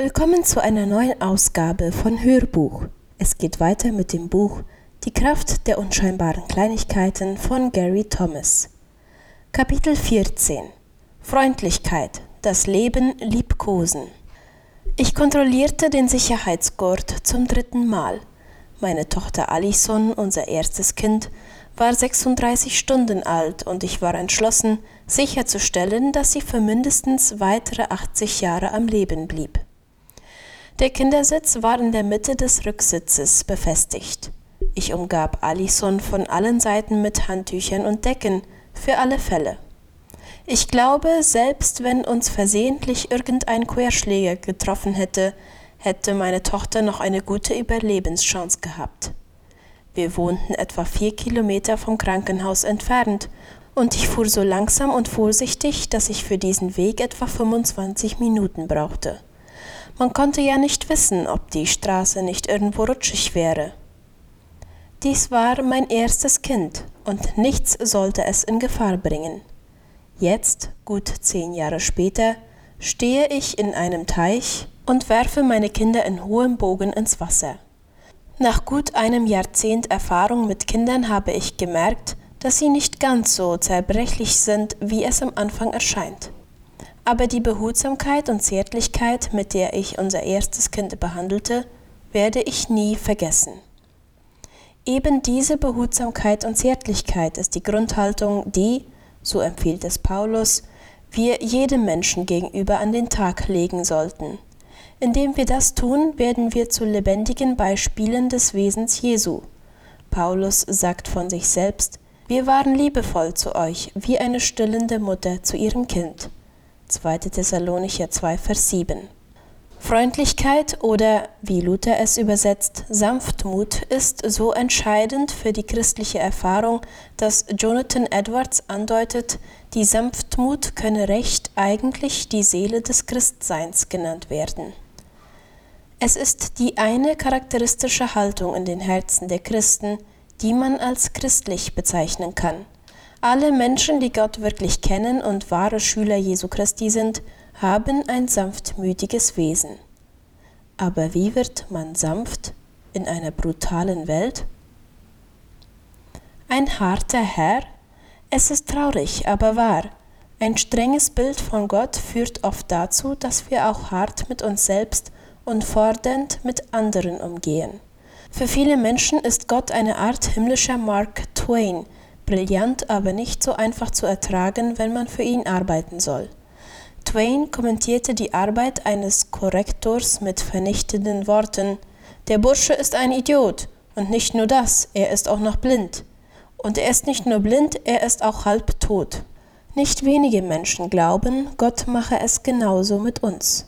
Willkommen zu einer neuen Ausgabe von Hörbuch. Es geht weiter mit dem Buch Die Kraft der unscheinbaren Kleinigkeiten von Gary Thomas. Kapitel 14 Freundlichkeit, das Leben liebkosen. Ich kontrollierte den Sicherheitsgurt zum dritten Mal. Meine Tochter Alison, unser erstes Kind, war 36 Stunden alt und ich war entschlossen, sicherzustellen, dass sie für mindestens weitere 80 Jahre am Leben blieb. Der Kindersitz war in der Mitte des Rücksitzes befestigt. Ich umgab Alison von allen Seiten mit Handtüchern und Decken, für alle Fälle. Ich glaube, selbst wenn uns versehentlich irgendein Querschläger getroffen hätte, hätte meine Tochter noch eine gute Überlebenschance gehabt. Wir wohnten etwa vier Kilometer vom Krankenhaus entfernt, und ich fuhr so langsam und vorsichtig, dass ich für diesen Weg etwa 25 Minuten brauchte. Man konnte ja nicht wissen, ob die Straße nicht irgendwo rutschig wäre. Dies war mein erstes Kind, und nichts sollte es in Gefahr bringen. Jetzt, gut zehn Jahre später, stehe ich in einem Teich und werfe meine Kinder in hohem Bogen ins Wasser. Nach gut einem Jahrzehnt Erfahrung mit Kindern habe ich gemerkt, dass sie nicht ganz so zerbrechlich sind, wie es am Anfang erscheint aber die Behutsamkeit und Zärtlichkeit, mit der ich unser erstes Kind behandelte, werde ich nie vergessen. Eben diese Behutsamkeit und Zärtlichkeit ist die Grundhaltung, die, so empfiehlt es Paulus, wir jedem Menschen gegenüber an den Tag legen sollten. Indem wir das tun, werden wir zu lebendigen Beispielen des Wesens Jesu. Paulus sagt von sich selbst, wir waren liebevoll zu euch, wie eine stillende Mutter zu ihrem Kind. 2. Thessalonicher 2, Vers 7. Freundlichkeit oder, wie Luther es übersetzt, Sanftmut ist so entscheidend für die christliche Erfahrung, dass Jonathan Edwards andeutet, die Sanftmut könne recht eigentlich die Seele des Christseins genannt werden. Es ist die eine charakteristische Haltung in den Herzen der Christen, die man als christlich bezeichnen kann – alle Menschen, die Gott wirklich kennen und wahre Schüler Jesu Christi sind, haben ein sanftmütiges Wesen. Aber wie wird man sanft in einer brutalen Welt? Ein harter Herr? Es ist traurig, aber wahr. Ein strenges Bild von Gott führt oft dazu, dass wir auch hart mit uns selbst und fordernd mit anderen umgehen. Für viele Menschen ist Gott eine Art himmlischer Mark Twain, brillant, aber nicht so einfach zu ertragen, wenn man für ihn arbeiten soll. Twain kommentierte die Arbeit eines Korrektors mit vernichtenden Worten Der Bursche ist ein Idiot, und nicht nur das, er ist auch noch blind. Und er ist nicht nur blind, er ist auch halb tot. Nicht wenige Menschen glauben, Gott mache es genauso mit uns.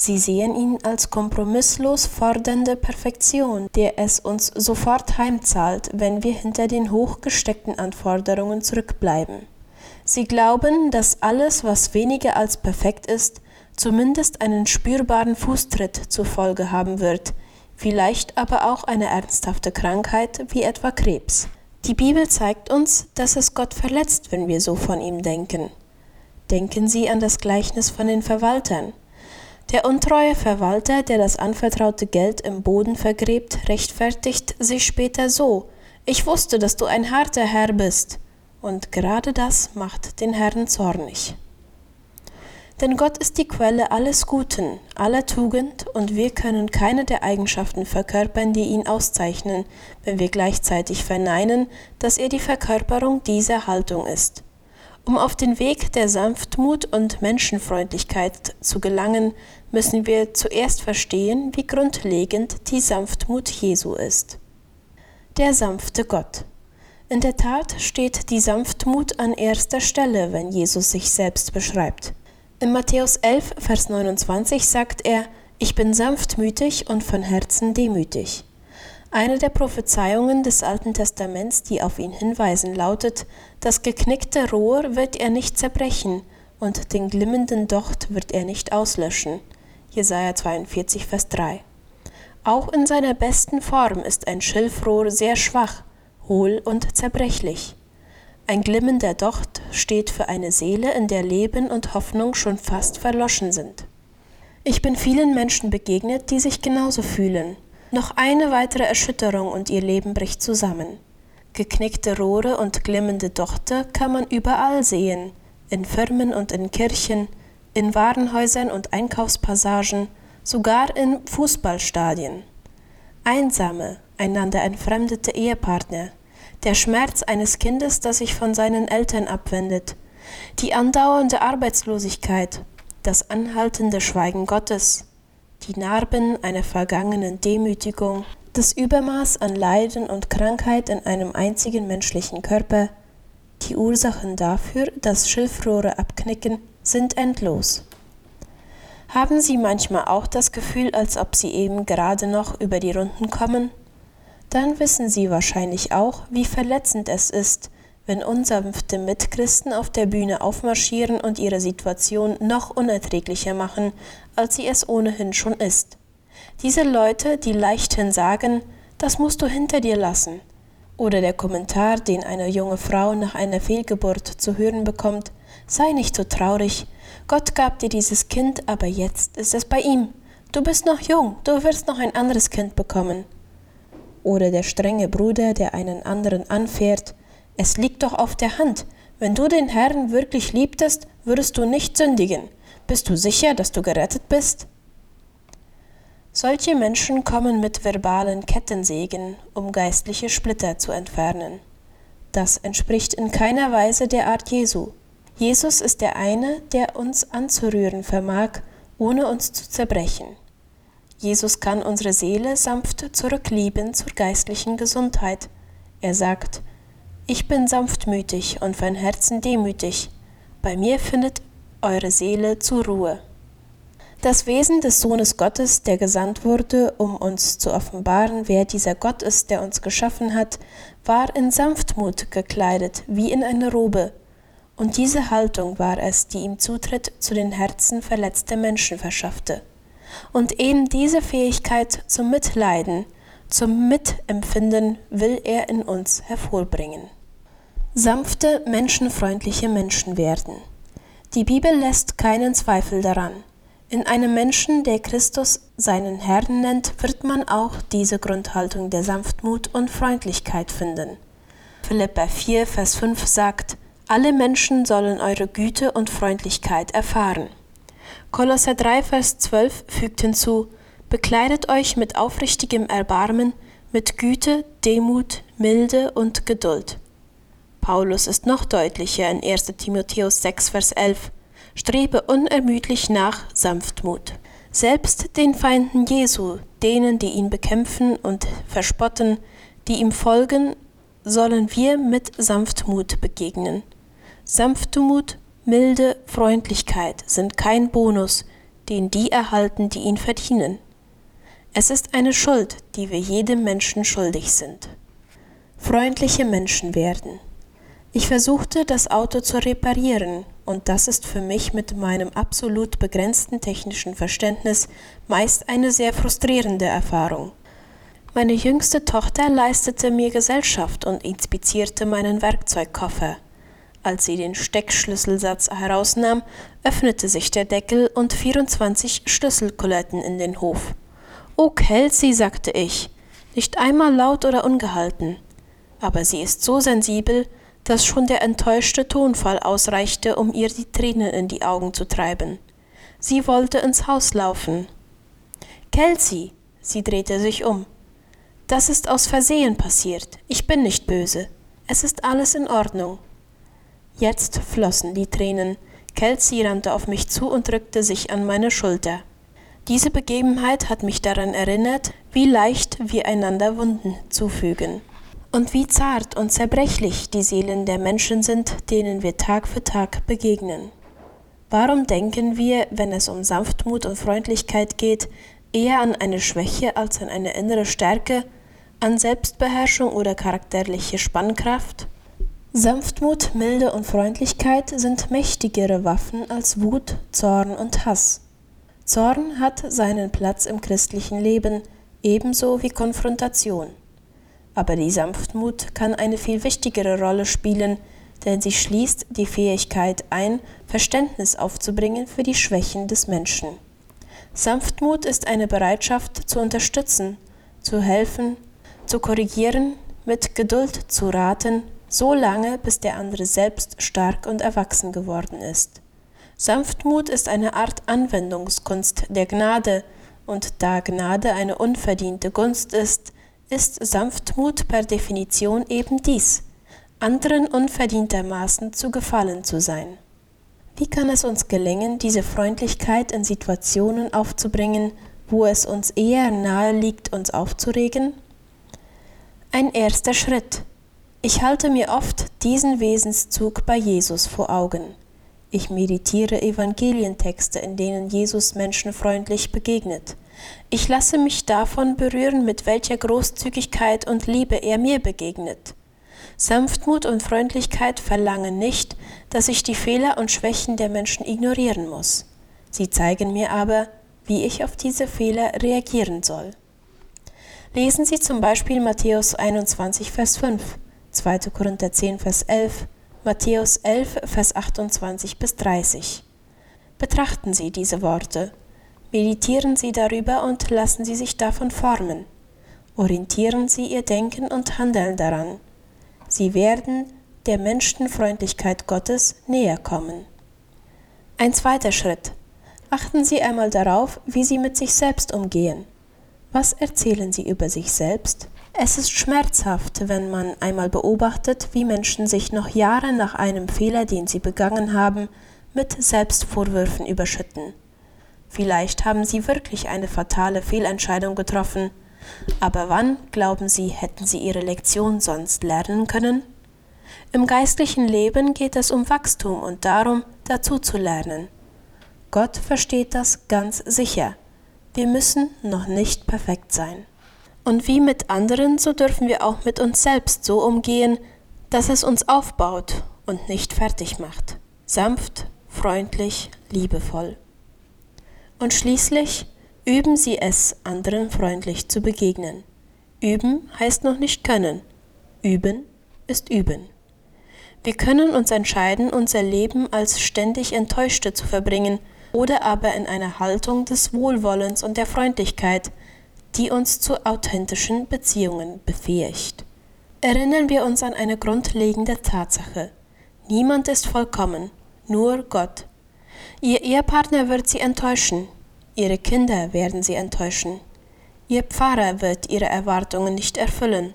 Sie sehen ihn als kompromisslos fordernde Perfektion, der es uns sofort heimzahlt, wenn wir hinter den hochgesteckten Anforderungen zurückbleiben. Sie glauben, dass alles, was weniger als perfekt ist, zumindest einen spürbaren Fußtritt zur Folge haben wird, vielleicht aber auch eine ernsthafte Krankheit wie etwa Krebs. Die Bibel zeigt uns, dass es Gott verletzt, wenn wir so von ihm denken. Denken Sie an das Gleichnis von den Verwaltern. Der untreue Verwalter, der das anvertraute Geld im Boden vergräbt, rechtfertigt sich später so Ich wusste, dass du ein harter Herr bist. Und gerade das macht den Herrn zornig. Denn Gott ist die Quelle alles Guten, aller Tugend, und wir können keine der Eigenschaften verkörpern, die ihn auszeichnen, wenn wir gleichzeitig verneinen, dass er die Verkörperung dieser Haltung ist. Um auf den Weg der Sanftmut und Menschenfreundlichkeit zu gelangen, müssen wir zuerst verstehen, wie grundlegend die Sanftmut Jesu ist. Der sanfte Gott. In der Tat steht die Sanftmut an erster Stelle, wenn Jesus sich selbst beschreibt. In Matthäus 11, Vers 29 sagt er, Ich bin sanftmütig und von Herzen demütig. Eine der Prophezeiungen des Alten Testaments, die auf ihn hinweisen, lautet, das geknickte Rohr wird er nicht zerbrechen und den glimmenden Docht wird er nicht auslöschen. Jesaja 42, Vers 3. Auch in seiner besten Form ist ein Schilfrohr sehr schwach, hohl und zerbrechlich. Ein glimmender Docht steht für eine Seele, in der Leben und Hoffnung schon fast verloschen sind. Ich bin vielen Menschen begegnet, die sich genauso fühlen. Noch eine weitere Erschütterung und ihr Leben bricht zusammen. Geknickte Rohre und glimmende Dochte kann man überall sehen, in Firmen und in Kirchen, in Warenhäusern und Einkaufspassagen, sogar in Fußballstadien. Einsame, einander entfremdete Ehepartner, der Schmerz eines Kindes, das sich von seinen Eltern abwendet, die andauernde Arbeitslosigkeit, das anhaltende Schweigen Gottes, die Narben einer vergangenen Demütigung, das Übermaß an Leiden und Krankheit in einem einzigen menschlichen Körper, die Ursachen dafür, dass Schilfrohre abknicken, sind endlos. Haben Sie manchmal auch das Gefühl, als ob Sie eben gerade noch über die Runden kommen? Dann wissen Sie wahrscheinlich auch, wie verletzend es ist, wenn unsanfte Mitchristen auf der Bühne aufmarschieren und ihre Situation noch unerträglicher machen, als sie es ohnehin schon ist. Diese Leute, die leichthin sagen, das musst du hinter dir lassen. Oder der Kommentar, den eine junge Frau nach einer Fehlgeburt zu hören bekommt, sei nicht so traurig, Gott gab dir dieses Kind, aber jetzt ist es bei ihm. Du bist noch jung, du wirst noch ein anderes Kind bekommen. Oder der strenge Bruder, der einen anderen anfährt, es liegt doch auf der Hand. Wenn du den Herrn wirklich liebtest, würdest du nicht sündigen. Bist du sicher, dass du gerettet bist? Solche Menschen kommen mit verbalen Kettensägen, um geistliche Splitter zu entfernen. Das entspricht in keiner Weise der Art Jesu. Jesus ist der eine, der uns anzurühren vermag, ohne uns zu zerbrechen. Jesus kann unsere Seele sanft zurücklieben zur geistlichen Gesundheit. Er sagt, ich bin sanftmütig und von Herzen demütig. Bei mir findet eure Seele zur Ruhe. Das Wesen des Sohnes Gottes, der gesandt wurde, um uns zu offenbaren, wer dieser Gott ist, der uns geschaffen hat, war in Sanftmut gekleidet, wie in eine Robe. Und diese Haltung war es, die ihm Zutritt zu den Herzen verletzter Menschen verschaffte. Und eben diese Fähigkeit zum Mitleiden, zum Mitempfinden will er in uns hervorbringen sanfte, menschenfreundliche Menschen werden. Die Bibel lässt keinen Zweifel daran. In einem Menschen, der Christus seinen Herrn nennt, wird man auch diese Grundhaltung der Sanftmut und Freundlichkeit finden. Philippa 4, Vers 5 sagt, alle Menschen sollen eure Güte und Freundlichkeit erfahren. Kolosser 3, Vers 12 fügt hinzu, bekleidet euch mit aufrichtigem Erbarmen, mit Güte, Demut, Milde und Geduld. Paulus ist noch deutlicher in 1 Timotheus 6, Vers 11. Strebe unermüdlich nach Sanftmut. Selbst den Feinden Jesu, denen, die ihn bekämpfen und verspotten, die ihm folgen, sollen wir mit Sanftmut begegnen. Sanftmut, Milde, Freundlichkeit sind kein Bonus, den die erhalten, die ihn verdienen. Es ist eine Schuld, die wir jedem Menschen schuldig sind. Freundliche Menschen werden. Ich versuchte, das Auto zu reparieren, und das ist für mich mit meinem absolut begrenzten technischen Verständnis meist eine sehr frustrierende Erfahrung. Meine jüngste Tochter leistete mir Gesellschaft und inspizierte meinen Werkzeugkoffer. Als sie den Steckschlüsselsatz herausnahm, öffnete sich der Deckel und 24 Schlüsselkuletten in den Hof. Oh, Kelsey, sagte ich, nicht einmal laut oder ungehalten. Aber sie ist so sensibel, dass schon der enttäuschte Tonfall ausreichte, um ihr die Tränen in die Augen zu treiben. Sie wollte ins Haus laufen. Kelsey, sie drehte sich um. Das ist aus Versehen passiert. Ich bin nicht böse. Es ist alles in Ordnung. Jetzt flossen die Tränen. Kelsey rannte auf mich zu und drückte sich an meine Schulter. Diese Begebenheit hat mich daran erinnert, wie leicht wir einander Wunden zufügen und wie zart und zerbrechlich die Seelen der Menschen sind, denen wir Tag für Tag begegnen. Warum denken wir, wenn es um Sanftmut und Freundlichkeit geht, eher an eine Schwäche als an eine innere Stärke, an Selbstbeherrschung oder charakterliche Spannkraft? Sanftmut, Milde und Freundlichkeit sind mächtigere Waffen als Wut, Zorn und Hass. Zorn hat seinen Platz im christlichen Leben, ebenso wie Konfrontation aber die Sanftmut kann eine viel wichtigere Rolle spielen, denn sie schließt die Fähigkeit ein, Verständnis aufzubringen für die Schwächen des Menschen. Sanftmut ist eine Bereitschaft zu unterstützen, zu helfen, zu korrigieren, mit Geduld zu raten, so lange, bis der andere selbst stark und erwachsen geworden ist. Sanftmut ist eine Art Anwendungskunst der Gnade, und da Gnade eine unverdiente Gunst ist, ist Sanftmut per Definition eben dies, anderen unverdientermaßen zu gefallen zu sein. Wie kann es uns gelingen, diese Freundlichkeit in Situationen aufzubringen, wo es uns eher nahe liegt, uns aufzuregen? Ein erster Schritt. Ich halte mir oft diesen Wesenszug bei Jesus vor Augen. Ich meditiere Evangelientexte, in denen Jesus menschenfreundlich begegnet. Ich lasse mich davon berühren, mit welcher Großzügigkeit und Liebe er mir begegnet. Sanftmut und Freundlichkeit verlangen nicht, dass ich die Fehler und Schwächen der Menschen ignorieren muss. Sie zeigen mir aber, wie ich auf diese Fehler reagieren soll. Lesen Sie zum Beispiel Matthäus 21, Vers 5, 2. Korinther 10, Vers 11, Matthäus 11, Vers 28 bis 30. Betrachten Sie diese Worte, meditieren Sie darüber und lassen Sie sich davon formen. Orientieren Sie Ihr Denken und Handeln daran. Sie werden der Menschenfreundlichkeit Gottes näher kommen. Ein zweiter Schritt. Achten Sie einmal darauf, wie Sie mit sich selbst umgehen. Was erzählen Sie über sich selbst? Es ist schmerzhaft, wenn man einmal beobachtet, wie Menschen sich noch Jahre nach einem Fehler, den sie begangen haben, mit Selbstvorwürfen überschütten. Vielleicht haben sie wirklich eine fatale Fehlentscheidung getroffen, aber wann, glauben Sie, hätten sie ihre Lektion sonst lernen können? Im geistlichen Leben geht es um Wachstum und darum, dazu zu lernen. Gott versteht das ganz sicher. Wir müssen noch nicht perfekt sein. Und wie mit anderen, so dürfen wir auch mit uns selbst so umgehen, dass es uns aufbaut und nicht fertig macht. Sanft, freundlich, liebevoll. Und schließlich üben Sie es, anderen freundlich zu begegnen. Üben heißt noch nicht können. Üben ist üben. Wir können uns entscheiden, unser Leben als ständig Enttäuschte zu verbringen oder aber in einer Haltung des Wohlwollens und der Freundlichkeit, die uns zu authentischen Beziehungen befähigt. Erinnern wir uns an eine grundlegende Tatsache. Niemand ist vollkommen, nur Gott. Ihr Ehepartner wird sie enttäuschen, ihre Kinder werden sie enttäuschen, ihr Pfarrer wird ihre Erwartungen nicht erfüllen.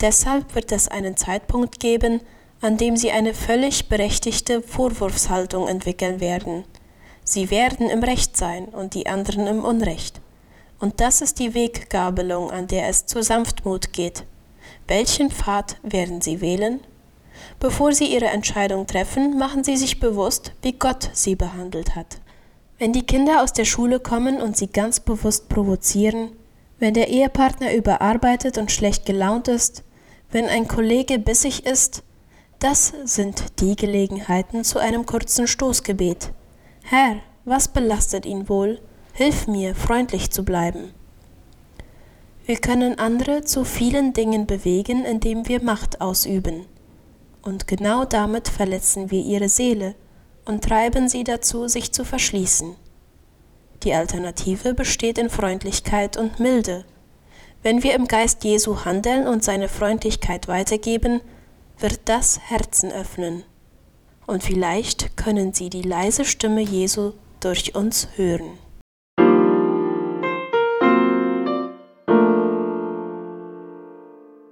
Deshalb wird es einen Zeitpunkt geben, an dem sie eine völlig berechtigte Vorwurfshaltung entwickeln werden. Sie werden im Recht sein und die anderen im Unrecht. Und das ist die Weggabelung, an der es zur Sanftmut geht. Welchen Pfad werden Sie wählen? Bevor Sie Ihre Entscheidung treffen, machen Sie sich bewusst, wie Gott Sie behandelt hat. Wenn die Kinder aus der Schule kommen und Sie ganz bewusst provozieren, wenn der Ehepartner überarbeitet und schlecht gelaunt ist, wenn ein Kollege bissig ist, das sind die Gelegenheiten zu einem kurzen Stoßgebet. Herr, was belastet ihn wohl? Hilf mir, freundlich zu bleiben. Wir können andere zu vielen Dingen bewegen, indem wir Macht ausüben. Und genau damit verletzen wir ihre Seele und treiben sie dazu, sich zu verschließen. Die Alternative besteht in Freundlichkeit und Milde. Wenn wir im Geist Jesu handeln und seine Freundlichkeit weitergeben, wird das Herzen öffnen und vielleicht können Sie die leise Stimme Jesu durch uns hören.